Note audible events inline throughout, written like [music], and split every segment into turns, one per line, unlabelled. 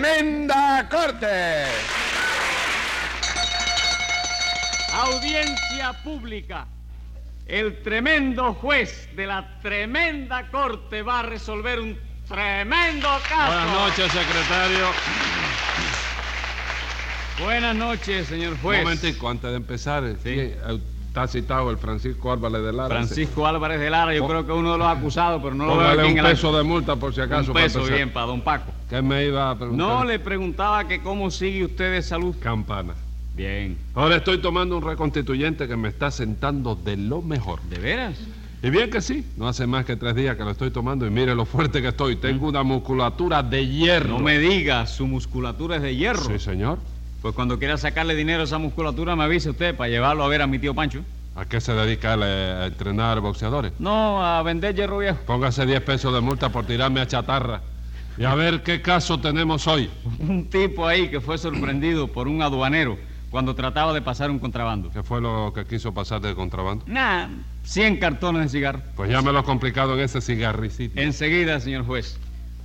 tremenda corte.
Audiencia pública. El tremendo juez de la tremenda corte va a resolver un tremendo caso.
Buenas noches, secretario.
Buenas noches, señor
Un
juez.
momentico, antes de empezar, ¿quién- eh, está citado el Francisco Álvarez de Lara.
Francisco Álvarez de Lara, yo creo que es uno de los acusados, pero no lo veo aquí
un
en el
peso de multa por si acaso.
Un peso, bien, para don Paco.
¿Qué me iba a preguntar?
No le preguntaba que cómo sigue usted de salud.
Campana.
Bien.
Ahora estoy tomando un reconstituyente que me está sentando de lo mejor.
¿De veras?
Y bien que sí, no hace más que tres días que lo estoy tomando y mire lo fuerte que estoy. Tengo una musculatura de hierro.
No me diga, su musculatura es de hierro.
Sí, señor.
Pues cuando quiera sacarle dinero a esa musculatura, me avise usted para llevarlo a ver a mi tío Pancho.
¿A qué se dedica él eh, a entrenar boxeadores?
No, a vender hierro viejo.
Póngase 10 pesos de multa por tirarme a chatarra. Y a ver qué caso tenemos hoy. [laughs]
Un tipo ahí que fue sorprendido por un aduanero cuando trataba de pasar un contrabando.
¿Qué fue lo que quiso pasar de contrabando?
Nah, 100 cartones de cigarro.
Pues ya me lo he complicado en ese cigarricito.
Enseguida, señor juez.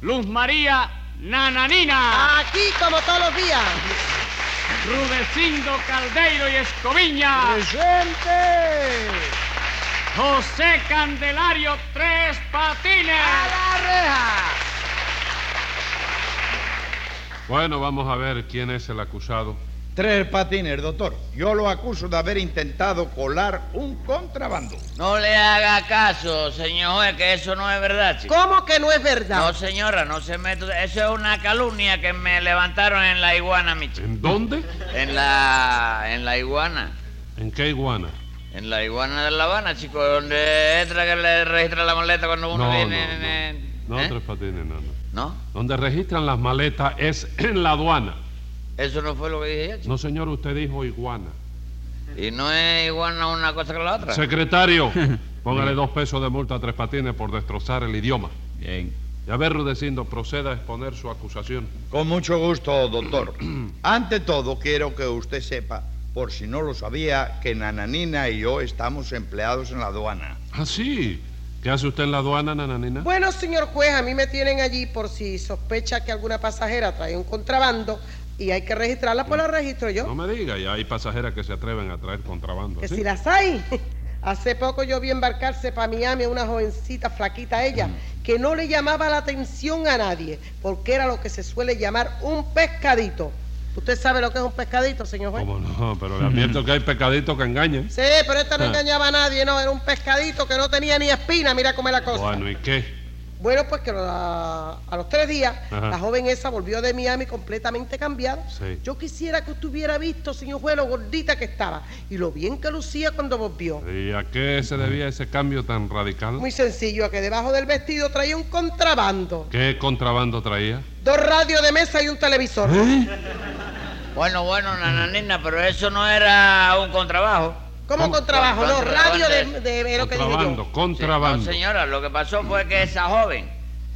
Luz María Nananina.
Aquí como todos los días.
Rudecindo Caldeiro y Escoviña.
¡Presente!
José Candelario Tres Patines.
¡A la reja!
Bueno, vamos a ver quién es el acusado.
Tres patines, doctor. Yo lo acuso de haber intentado colar un contrabando.
No le haga caso, señor juez, que eso no es verdad, chico.
¿Cómo que no es verdad?
No, señora, no se meta. Eso es una calumnia que me levantaron en la iguana, mi chico.
¿En dónde?
En la. en la iguana.
¿En qué iguana?
En la iguana de La Habana, chico, donde entra que le registra la maleta cuando uno
No,
viene.
no,
en-
no.
en-
No,
¿Eh?
tres patines, no, no.
¿No?
Donde registran las maletas es en la aduana.
Eso no fue lo que dije yo, chico.
No, señor, usted dijo iguana.
Y no es iguana una cosa que la otra.
Secretario, [laughs] póngale dos pesos de multa a tres patines por destrozar el idioma.
Bien.
Y a ver, Rudecindo, proceda a exponer su acusación.
Con mucho gusto, doctor. [clears throat] Ante todo, quiero que usted sepa, por si no lo sabía, que Nananina y yo estamos empleados en la aduana.
Ah, sí. ¿Qué hace usted en la aduana, nananina?
Bueno, señor juez, a mí me tienen allí por si sospecha que alguna pasajera trae un contrabando y hay que registrarla, pues la registro yo.
No me diga, ya hay pasajeras que se atreven a traer contrabando.
Que
¿sí?
si las hay. [laughs] Hace poco yo vi embarcarse para Miami a una jovencita flaquita ella, que no le llamaba la atención a nadie, porque era lo que se suele llamar un pescadito. ¿Usted sabe lo que es un pescadito, señor juez?
¿Cómo no? Pero le advierto que hay pecaditos que engañan.
Sí, pero esta no
Ah.
engañaba a nadie, no, era un pescadito que no tenía ni espina, mira cómo es la cosa.
Bueno, ¿y qué?
Bueno, pues que a, a los tres días
Ajá.
la joven esa volvió de Miami completamente cambiada.
Sí.
Yo quisiera que usted hubiera visto, señor juez, lo gordita que estaba y lo bien que lucía cuando volvió.
¿Y a qué se debía ese cambio tan radical?
Muy sencillo, a que debajo del vestido traía un contrabando,
¿Qué contrabando traía?
dos radios de mesa y un televisor.
¿Eh?
Bueno, bueno, nananina, pero eso no era un contrabajo.
¿Cómo
¿Cómo?
contrabajo? No, radio de,
es-
de, de lo que dije
Contrabando,
yo.
contrabando.
No, señora, lo que pasó fue que esa joven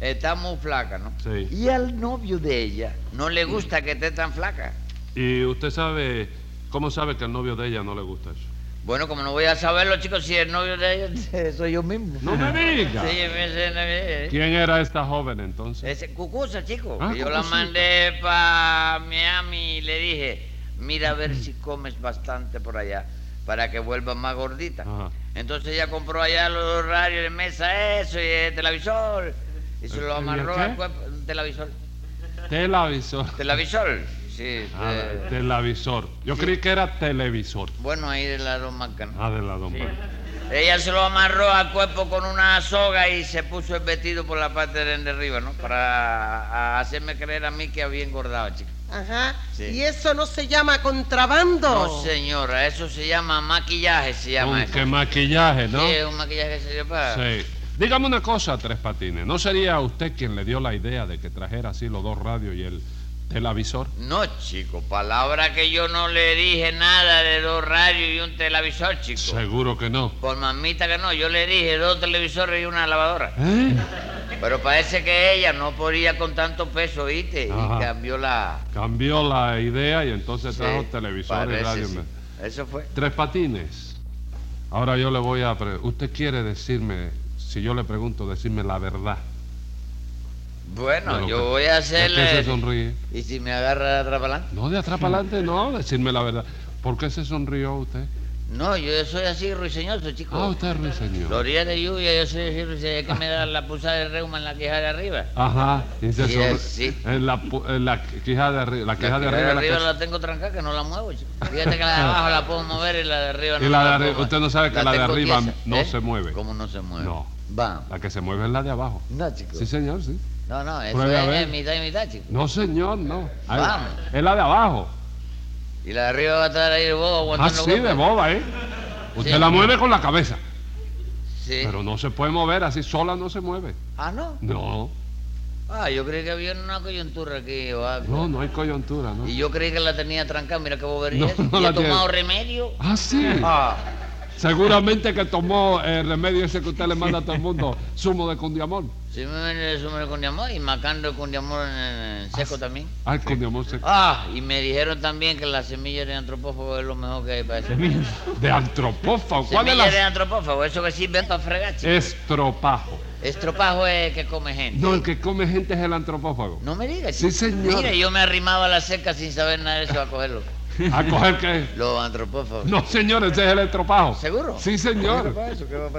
está muy flaca, ¿no?
Sí.
Y al novio de ella no le gusta que esté tan flaca.
¿Y usted sabe, cómo sabe que al novio de ella no le gusta eso?
Bueno, como no voy a saberlo, chicos, si el novio de ella [laughs] [laughs] soy yo mismo.
No me diga.
Sí, ese, ese,
¿Quién era esta joven entonces?
ese Cucusa, chico.
Ah,
yo la mandé para Miami y le dije, mira a ver si comes bastante por allá para que vuelvas más gordita.
Ajá.
Entonces ella compró allá los radios de mesa, eso, y el televisor. Y se lo
¿El
amarró al cuerpo. Un televisor.
Televisor.
¿Televisor? Sí.
Ah, televisor. Yo creí que era televisor.
bueno, ahí de marcas. ¿no?
Ah, de la domba.
Ella se lo amarró al cuerpo con una soga y se puso el vestido por la parte de arriba, ¿no? Para hacerme creer a mí que había engordado, chica.
Ajá.
Sí.
¿Y eso no se llama contrabando?
No, señora, eso se llama maquillaje, se llama eso.
Aunque maquillaje, ¿no?
Sí, es un maquillaje que se llama.
Sí. Dígame una cosa, Tres Patines. ¿No sería usted quien le dio la idea de que trajera así los dos radios y el televisor?
No, chico, palabra que yo no le dije nada de dos radios y un televisor, chico.
Seguro que no.
Por mamita que no, yo le dije dos televisores y una lavadora.
¿Eh?
Pero parece que ella no podía con tanto peso, ¿viste?
Ajá.
Y cambió la...
Cambió la idea y entonces trajo
Sí,
televisor y radio.
sí. Eso fue.
Tres Patines. Ahora yo le voy a... Usted quiere decirme, si yo le pregunto, decirme la verdad.
Bueno, yo
que-
voy a
¿de qué
hacerle...
se sonríe?
¿Y si me agarra adelante?
No, de adelante, no, decirme la verdad. ¿Por qué se sonrió usted?
No, yo soy así ruiseñoso, chico.
Ah, usted es ruiseñor.
Los días de lluvia yo soy así ruiseñoso. Es que me da la pulsada de reuma en la quijada de arriba.
Ajá, y se
Sí,
sonríe.
sí.
En la, en la quijada de arriba. La quijada de
la
arriba.
de
la
arriba
que-
la tengo trancada, que no la muevo, chico. Fíjate que la de abajo la puedo mover y la de arriba no
Y la de arriba, usted no sabe que la de
tengo
arriba no
¿eh?
se mueve.
¿Cómo no se mueve?
No.
Vamos.
La que se mueve es la de abajo.
No, chico.
Sí, señor, sí.
No, no, eso es, es mitad y mitad, chico.
No, señor, no. Ahí-
Vamos.
Es la de abajo.
Y la de arriba va a estar ahí de bobo
Ah,
aguantando
sí, de boba, ¿eh? Usted
Sí.
la mueve con la cabeza.
Sí.
Pero no se puede mover, así sola no se mueve.
Ah, no.
No,
Ah, yo creí que había una coyuntura aquí o algo.
no, no hay coyuntura, ¿no?
Y yo creí que la tenía trancada, mira qué bobería
No, no
¿Y he tomado
tiene.
remedio?
Ah, sí.
Ah,
Seguramente que tomó el remedio ese que usted le manda a todo el mundo, zumo de cundiamol.
sí me zumo de cundiamol y macando el cundiamol en, seco también.
Ah, el cundiamol se...
Ah, y me dijeron también que la semilla de antropófago es lo mejor que hay para eso.
De antropófago. ¿Cuál es
Semilla de
la...?
antropófago, eso que sirve para fregar, chico.
Estropajo.
Estropajo es el que come gente.
No, el que come gente es el antropófago.
No me digas,
Sí, señor.
Mira, yo me arrimaba a la cerca sin saber nada de eso a cogerlo. [laughs]
¿A coger qué?
Los antropófagos.
No, señor, ese es el estropajo.
¿Seguro?
Sí, señor.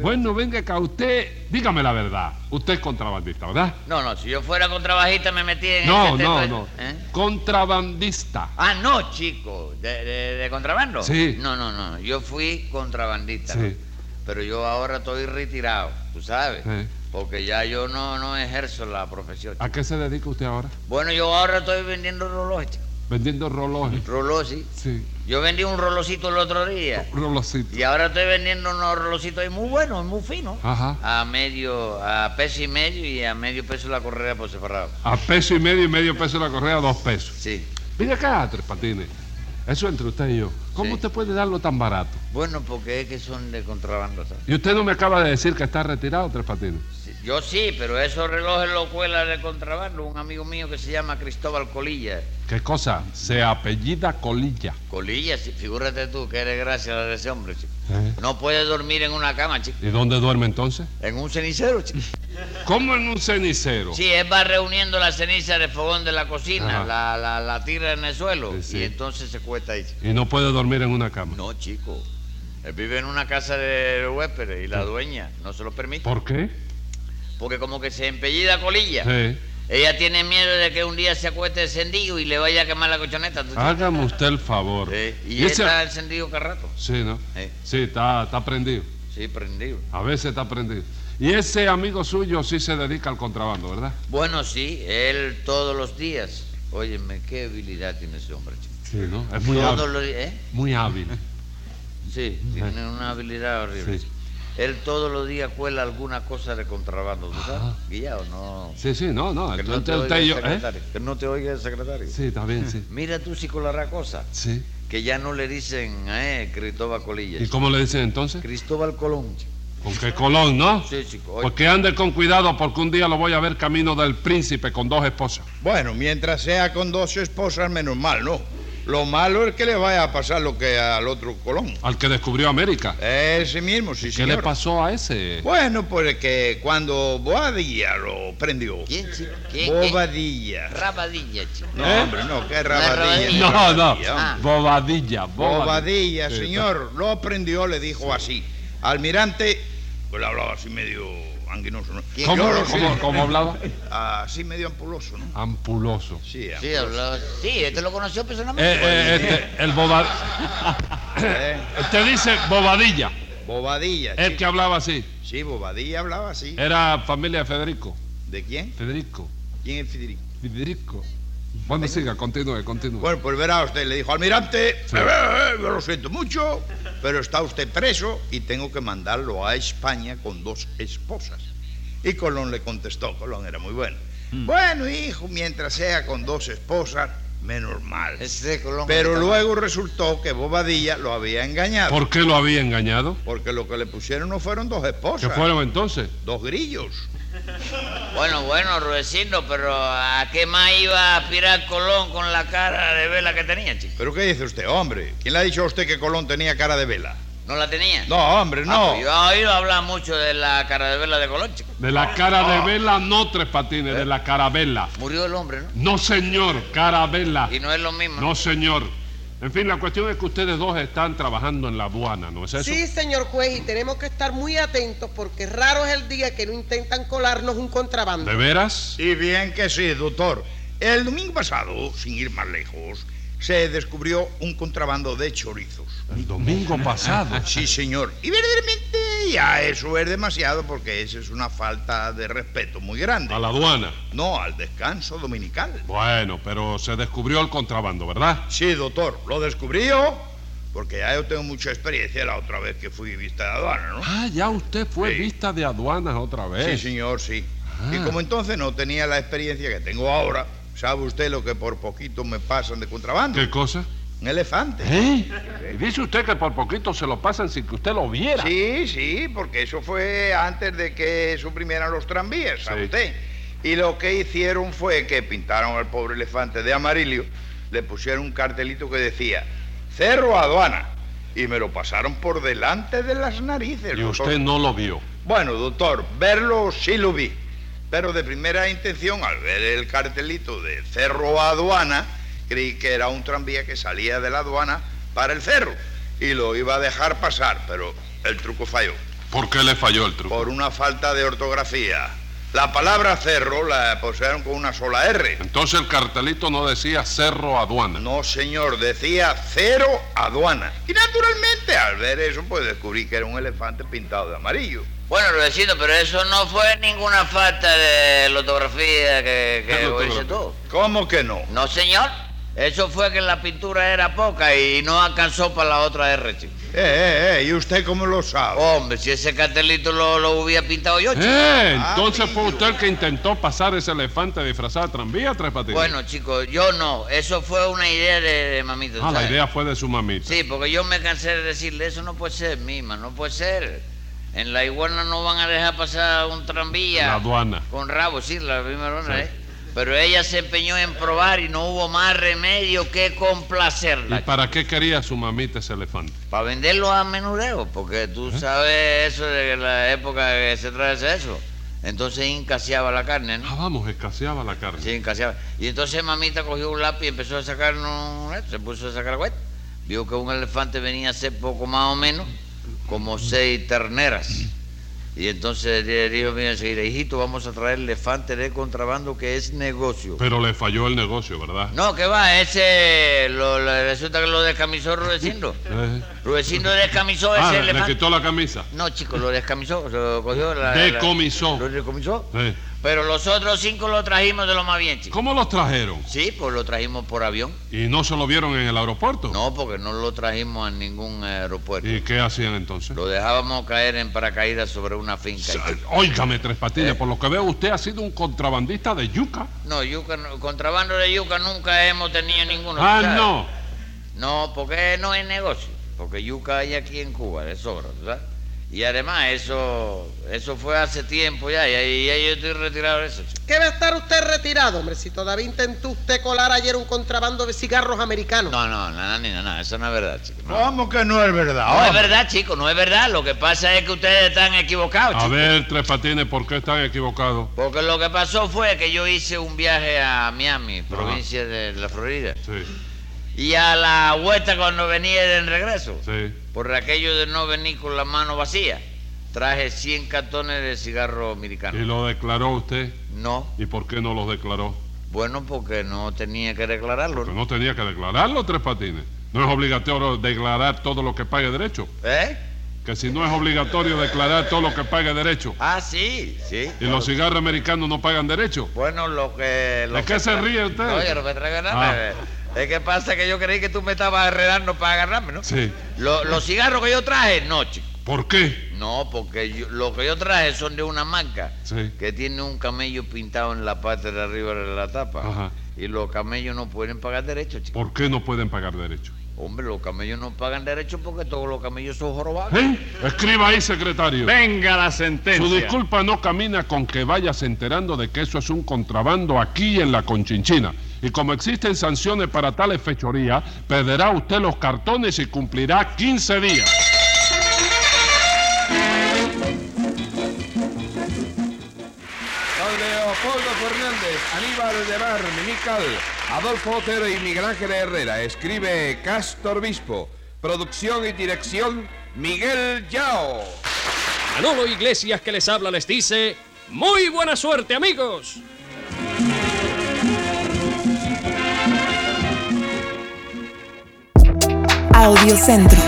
Bueno, venga acá, usted, dígame la verdad. Usted es contrabandista, ¿verdad?
No, no, si yo fuera contrabajista me metí en
No,
ese
no, no.
¿Eh?
Contrabandista.
Ah, no, chico. ¿De, de- de contrabando?
Sí.
No, no, no. Yo fui contrabandista.
Sí.
¿no? Pero yo ahora estoy retirado, tú sabes.
Sí.
Porque ya yo no, no ejerzo la profesión. chico.
¿A qué se dedica usted ahora?
Bueno, yo ahora estoy vendiendo relojes, chico.
Vendiendo relojes.
Reloj, sí.
Sí,
Yo vendí un relojito el otro día.
relojcito.
Y ahora estoy vendiendo unos relojcitos ahí muy buenos, muy finos.
Ajá.
A medio, a peso y medio y a medio peso la correa por separado.
A peso y medio y medio peso la correa, dos pesos.
Sí.
Venga acá, Tres Patines. Eso entre usted y yo. ¿Cómo
Sí.
usted puede darlo tan barato?
Bueno, porque es que son de contrabando, ¿sabes?
Y usted no me acaba de decir que está retirado, Tres Patines.
Sí, Yo sí, pero esos relojes los cuela de contrabando un amigo mío que se llama Cristóbal Colilla.
¿Qué cosa? Se apellida Colilla.
Colilla, sí, figúrate tú que eres gracias a ese hombre, chico.
¿Eh?
No puede dormir en una cama, chico.
¿Y dónde duerme entonces?
En un cenicero, chico.
¿Cómo en un cenicero?
Sí, él va reuniendo la ceniza del fogón de la cocina, la, la, la tira en el suelo
Sí, sí.
y entonces se cuesta ahí.
Y no puede dormir en una cama.
No, chico. Él vive en una casa de huéspedes y la dueña no se lo permite.
¿Por qué?
Porque como que se empellida colilla.
Sí.
Ella tiene miedo de que un día se acueste encendido y le vaya a quemar la cochoneta. ¿tú sabes?
Hágame usted el favor.
Sí, Y,
Y
él
ese-
está encendido cada rato.
Sí, ¿no?
Sí.
Sí, está, está prendido.
Sí, prendido.
A veces está prendido. Y ese amigo suyo sí se dedica al contrabando, ¿verdad?
Bueno, sí, él todos los días. Óyeme, qué habilidad tiene ese hombre, chico.
Sí, ¿no? Es muy hábil.
¿eh?
Muy hábil. [laughs]
Sí, tiene una habilidad horrible.
Sí.
Él todos los días cuela alguna cosa de contrabando, ¿tú sabes? Guillao, no.
Sí, sí, no, no.
Que no
Entonces
te oiga
usted y
el
yo. ¿eh?
secretario. Que no te oiga el secretario.
Sí, está bien, sí. [laughs]
Mira tú si colará cosa.
Sí.
Que ya no le dicen a él Cristóbal Colilla.
¿Y cómo le dicen entonces?
Cristóbal Colón.
Con qué colón, ¿no?
Sí, chico. Oye,
Porque ande con cuidado porque un día lo voy a ver camino del príncipe con dos esposas.
Bueno, mientras sea con dos esposas, menos mal, ¿no? Lo malo es que le vaya a pasar lo que al otro Colón.
Al que descubrió América.
Ese mismo, sí,
¿Qué
señor.
le pasó a ese?
Bueno, pues que cuando Boadilla lo prendió.
¿Quién, chico? ¿Quién? ¿Quién?
Bobadilla.
Rabadilla, chico.
No,
¿Eh?
hombre, no, que
No es
rabadilla.
No, no.
rabadilla,
Ah.
Bobadilla.
Bobadilla,
Sí,
señor. Lo prendió, le dijo así. Almirante, pues le hablaba así medio anguinoso, ¿no?
¿Cómo, hablaba?
Así medio ampuloso, ¿no?
Ampuloso.
Sí,
Sí, hablaba. Sí, este lo conoció
Eh,
personalmente.
eh, este, el boba...
Eh,
Usted dice bobadilla.
Bobadilla.
El
sí.
que hablaba así.
Sí, Bobadilla hablaba así.
Era familia de Federico.
¿De quién?
Federico.
¿Quién es Federico?
Federico. Bueno, siga, continúe, continúe.
Bueno, pues verá usted, le dijo, almirante,
Sí.
eh, eh, yo lo siento mucho, pero está usted preso y tengo que mandarlo a España con dos esposas. Y Colón le contestó, Colón era muy bueno.
Mm.
Bueno, hijo, mientras sea con dos esposas, menos mal.
Colón
Pero
mal.
luego resultó que Bobadilla lo había engañado.
¿Por qué lo había engañado?
Porque lo que le pusieron no fueron dos esposas,
¿Qué fueron entonces?
dos grillos.
Bueno, bueno, Rudecindo, pero ¿a qué más iba a aspirar Colón con la cara de vela que tenía, chico?
¿Pero qué dice usted, hombre? ¿Quién le ha dicho a usted que Colón tenía cara de vela?
¿No la tenía?
No, hombre,
Ah,
no.
pues yo he oído hablar mucho de la cara de vela de Colón, chico.
De la cara de vela, no tres patines, de la carabela.
Murió el hombre, ¿no?
No, señor, carabela.
Y no es lo mismo.
No, señor. En fin, la cuestión es que ustedes dos están trabajando en la aduana, ¿no es eso?
Sí, señor juez, y tenemos que estar muy atentos porque raro es el día que no intentan colarnos un contrabando.
¿De veras?
Y bien que sí, doctor. El domingo pasado, sin ir más lejos, se descubrió un contrabando de chorizos.
El domingo pasado.
Sí, señor. Y verdaderamente ya eso es demasiado porque eso es una falta de respeto muy grande.
A la aduana.
No, al descanso dominical.
Bueno, pero se descubrió el contrabando, ¿verdad?
Sí, doctor, lo descubrí yo porque ya yo tengo mucha experiencia la otra vez que fui vista de aduana, ¿no?
Ah, ya usted fue
Sí.
vista de aduanas otra
Sí,
vez.
señor, sí.
Ah.
Y como entonces no tenía la experiencia que tengo ahora, ¿sabe usted lo que por poquito me pasan de contrabando?
¿Qué cosa?
Un elefante.
¿Eh? Dice usted que por poquito se lo pasan sin que usted lo viera.
Sí, sí, porque eso fue antes de que suprimieran los tranvías, ¿sabe
Sí.
usted? Y lo que hicieron fue que pintaron al pobre elefante de amarillo, le pusieron un cartelito que decía, Cerro Aduana, y me lo pasaron por delante de las narices.
Y
doctor.
usted no lo vio.
Bueno, doctor, verlo sí lo vi, pero de primera intención, al ver el cartelito de Cerro Aduana, creí que era un tranvía que salía de la aduana para el cerro y lo iba a dejar pasar, pero el truco falló
¿Por qué le falló el truco?
por una falta de ortografía. La palabra cerro la pusieron con una sola R.
Entonces el cartelito no decía Cerro Aduana.
No, señor, decía cero aduana. Y naturalmente, al ver eso, pues descubrí que era un elefante pintado de amarillo.
Bueno, Rudecindo, pero eso no fue ninguna falta de ortografía que,
¿Qué
que hice tú.
¿Cómo que no?
No, señor. Eso fue que la pintura era poca y no alcanzó para la otra R, chico.
Eh, eh, eh, ¿y usted cómo lo sabe?
Hombre, si ese cartelito lo, lo hubiera pintado yo, chico.
¡Eh!
Ah,
Entonces fue usted el que intentó pasar ese elefante disfrazado de tranvía, Tres Patines.
Bueno, chicos, yo no. Eso fue una idea de, de mamita.
Ah, la idea fue de su mamita.
Sí, porque yo me cansé de decirle, eso no puede ser, mima, no puede ser. En la iguana no van a dejar pasar un tranvía.
La aduana.
Con rabo, sí, la misma aduana,
Sí.
¿eh? Pero ella se empeñó en probar y no hubo más remedio que
¿Y
complacerla.
para qué quería su mamita ese elefante?
Para venderlo a menudeo, porque tú
¿Eh?
sabes eso de la época que se trae eso. Entonces incaseaba la carne, ¿no?
Ah, vamos, escaseaba la carne.
Sí, incaseaba. Y entonces mamita cogió un lápiz y empezó a sacar, un- se puso a sacar cuenta. Vio que un elefante venía a ser poco más o menos como seis terneras. Y entonces le dijo, mira, enseguida, hijito, vamos a traer elefante de contrabando que es negocio.
Pero le falló el negocio, ¿verdad?
No, que va, ese lo, lo- resulta que lo descamisó Rudecindo. [laughs]
Eh,
Rudecindo descamisó
Ah,
ese
le
elefante.
quitó la camisa.
No, chicos, lo descamisó, lo cogió. La, la-
Decomisó.
lo decomisó.
Eh,
Pero los otros cinco lo trajimos de lo más bien.
¿Cómo los trajeron?
Sí, pues lo trajimos por avión.
¿Y no se lo vieron en el aeropuerto?
No, porque no lo trajimos a ningún aeropuerto.
¿Y qué hacían entonces?
Lo dejábamos caer en paracaídas sobre una finca.
Óigame, Tres Patines,
Eh.
por lo que veo usted ha sido un contrabandista de yuca.
No, yuca, no- contrabando de yuca nunca hemos tenido ninguno.
Ah,
¿sabes?
no.
No, porque no es negocio. Porque yuca hay aquí en Cuba, de sobra, ¿sabes? Y además, eso eso fue hace tiempo ya, y ahí yo estoy retirado de eso. chico.
¿Qué va a estar usted retirado, hombre? Si todavía intentó usted colar ayer un contrabando de cigarros americanos.
No, no, no, no, no, no, eso no es verdad, chico. No,
¿Cómo que no es verdad?
No es
hombre?
verdad, chico, no es verdad. Lo que pasa es que ustedes están equivocados,
A
chico.
ver, Tres Patines, ¿por qué están equivocados?
Porque lo que pasó fue que yo hice un viaje a Miami, provincia de la Florida.
Sí,
Y a la vuelta cuando venía del regreso,
sí.
por aquello de no venir con la mano vacía, traje 100 cartones de cigarro americano.
¿Y lo declaró usted?
No,
¿Y por qué no los declaró?
bueno, porque no tenía que declararlo.
Porque
¿no?
tenía que declararlo, Tres Patines. No es obligatorio declarar todo lo que pague derecho.
¿Eh?
Que si no es obligatorio declarar todo lo que pague derecho.
Ah, sí, sí.
Y los cigarros americanos no pagan derecho.
Bueno, lo que... Lo
¿De qué
que
se ríe usted?
No, yo no me traigo nada.
Ah.
Es que pasa que yo creí que tú me estabas arredando para agarrarme, ¿no?
Sí.
Lo- los cigarros que yo traje, no, chico.
¿Por qué?
No, porque yo- lo que yo traje son de una marca
Sí.
que tiene un camello pintado en la parte de arriba de la tapa.
Ajá.
Y los camellos no pueden pagar derecho, chico.
¿Por qué no pueden pagar derecho?
Hombre, los camellos no pagan derecho porque todos los camellos son jorobados.
¿Eh? Escriba ahí, secretario.
Venga la
Su
sentencia.
disculpa no camina con que vayas enterando de que eso es un contrabando aquí en la Conchinchina. Y como existen sanciones para tales fechorías, perderá usted los cartones y cumplirá 15 días.
Don Leopoldo Fernández, Aníbal de Mar, Mimical, Adolfo Otero y Miguel Ángel Herrera. Escribe Castor Bispo. Producción y dirección Miguel Yao.
Manolo Iglesias que les habla les dice, muy buena suerte amigos.
Audiocentro.